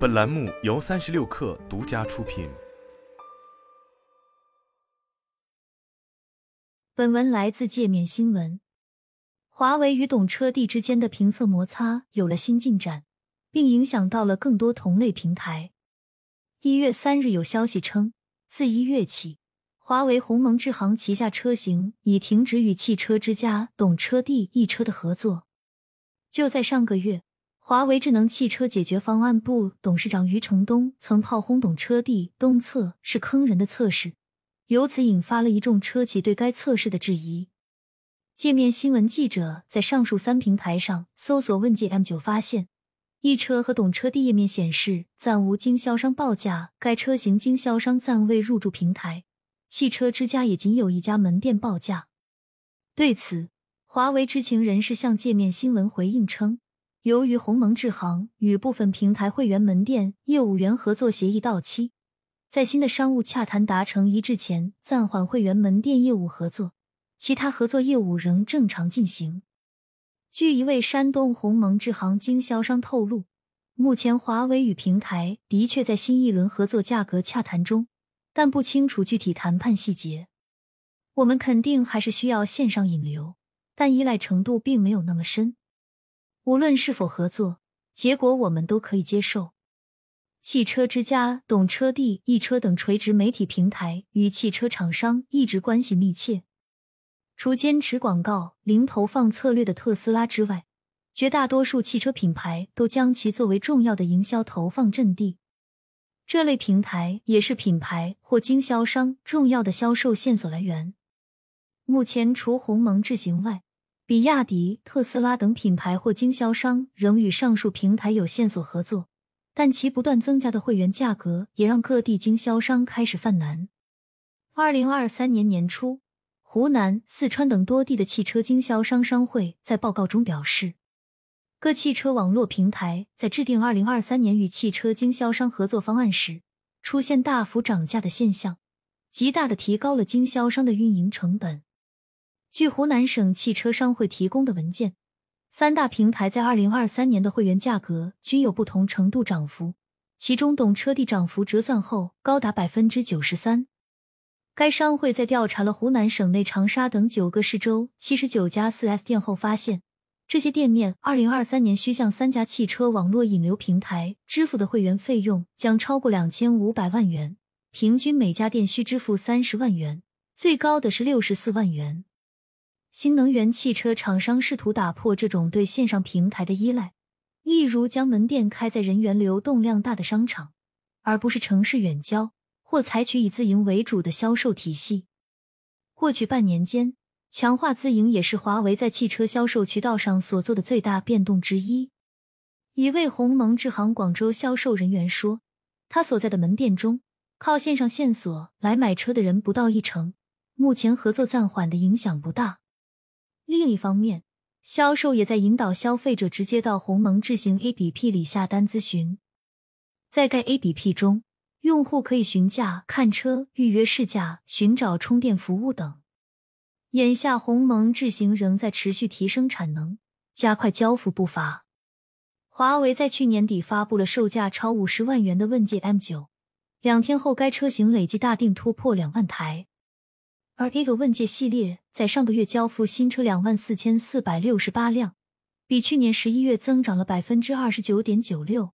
本栏目由三十六氪独家出品。本文来自界面新闻。华为与懂车帝之间的评测摩擦有了新进展，并影响到了更多同类平台。一月三日有消息称，自一月起，华为鸿蒙智行旗下车型已停止与汽车之家、懂车帝一车的合作。就在上个月。华为智能汽车解决方案部董事长余承东曾炮轰懂车帝东测是坑人的测试，由此引发了一众车企对该测试的质疑。界面新闻记者在上述三平台上搜索问界 M 九，发现易车和懂车帝页面显示暂无经销商报价，该车型经销商暂未入驻平台。汽车之家也仅有一家门店报价。对此，华为知情人士向界面新闻回应称。由于鸿蒙智行与部分平台会员门店业务员合作协议到期，在新的商务洽谈达成一致前，暂缓会员门店业务合作，其他合作业务仍正常进行。据一位山东鸿蒙智行经销商透露，目前华为与平台的确在新一轮合作价格洽谈中，但不清楚具体谈判细节。我们肯定还是需要线上引流，但依赖程度并没有那么深。无论是否合作，结果我们都可以接受。汽车之家、懂车帝、易车等垂直媒体平台与汽车厂商一直关系密切。除坚持广告零投放策略的特斯拉之外，绝大多数汽车品牌都将其作为重要的营销投放阵地。这类平台也是品牌或经销商重要的销售线索来源。目前，除鸿蒙智行外，比亚迪、特斯拉等品牌或经销商仍与上述平台有线索合作，但其不断增加的会员价格也让各地经销商开始犯难。二零二三年年初，湖南、四川等多地的汽车经销商商会在报告中表示，各汽车网络平台在制定二零二三年与汽车经销商合作方案时，出现大幅涨价的现象，极大的提高了经销商的运营成本。据湖南省汽车商会提供的文件，三大平台在二零二三年的会员价格均有不同程度涨幅，其中懂车帝涨幅折算后高达百分之九十三。该商会在调查了湖南省内长沙等九个市州七十九家四 S 店后发现，这些店面二零二三年需向三家汽车网络引流平台支付的会员费用将超过两千五百万元，平均每家店需支付三十万元，最高的是六十四万元。新能源汽车厂商试图打破这种对线上平台的依赖，例如将门店开在人员流动量大的商场，而不是城市远郊，或采取以自营为主的销售体系。过去半年间，强化自营也是华为在汽车销售渠道上所做的最大变动之一。一位鸿蒙智行广州销售人员说：“他所在的门店中，靠线上线索来买车的人不到一成，目前合作暂缓的影响不大。”另一方面，销售也在引导消费者直接到鸿蒙智行 A P P 里下单咨询。在该 A P P 中，用户可以询价、看车、预约试驾、寻找充电服务等。眼下，鸿蒙智行仍在持续提升产能，加快交付步伐。华为在去年底发布了售价超五十万元的问界 M 九，两天后该车型累计大定突破两万台。而 A 个问界系列在上个月交付新车两万四千四百六十八辆，比去年十一月增长了百分之二十九点九六。